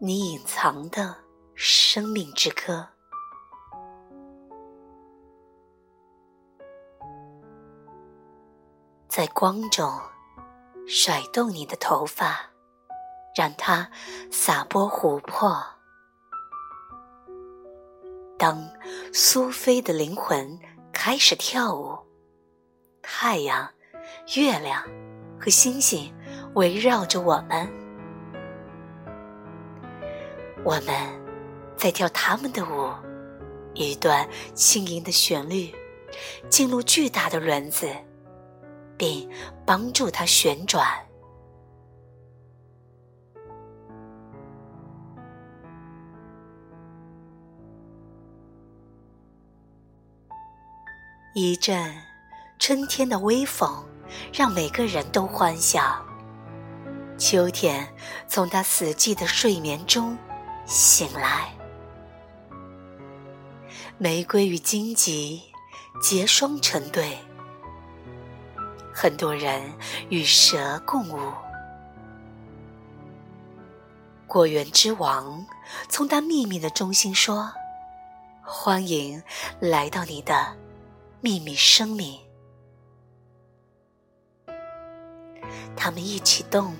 你隐藏的生命之歌，在光中甩动你的头发，让它洒播琥珀。当苏菲的灵魂开始跳舞，太阳、月亮和星星围绕着我们。我们在跳他们的舞，一段轻盈的旋律进入巨大的轮子，并帮助它旋转。一阵春天的微风让每个人都欢笑。秋天从他死寂的睡眠中。醒来，玫瑰与荆棘结双成对，很多人与蛇共舞。果园之王从他秘密的中心说：“欢迎来到你的秘密生命。”他们一起动，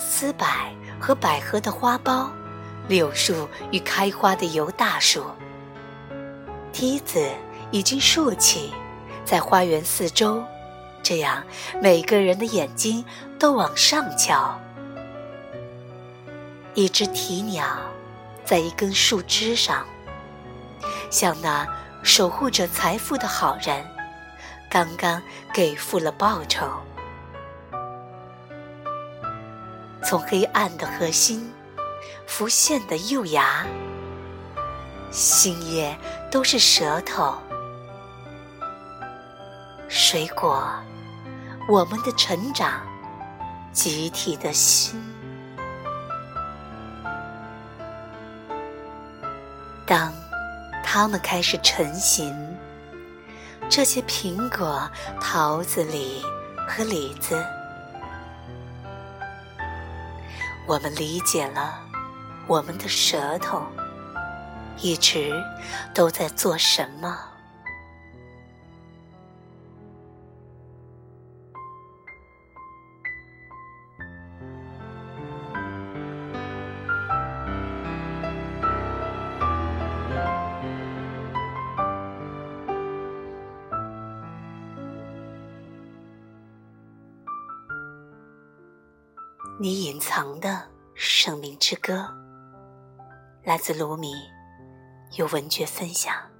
丝柏和百合的花苞。柳树与开花的油大树，梯子已经竖起，在花园四周，这样每个人的眼睛都往上瞧。一只啼鸟在一根树枝上，像那守护着财富的好人刚刚给付了报酬。从黑暗的核心。浮现的幼芽，新叶都是舌头，水果，我们的成长，集体的心。当它们开始成型，这些苹果、桃子、李和李子，我们理解了。我们的舌头一直都在做什么？你隐藏的生命之歌。来自卢米，有文学分享。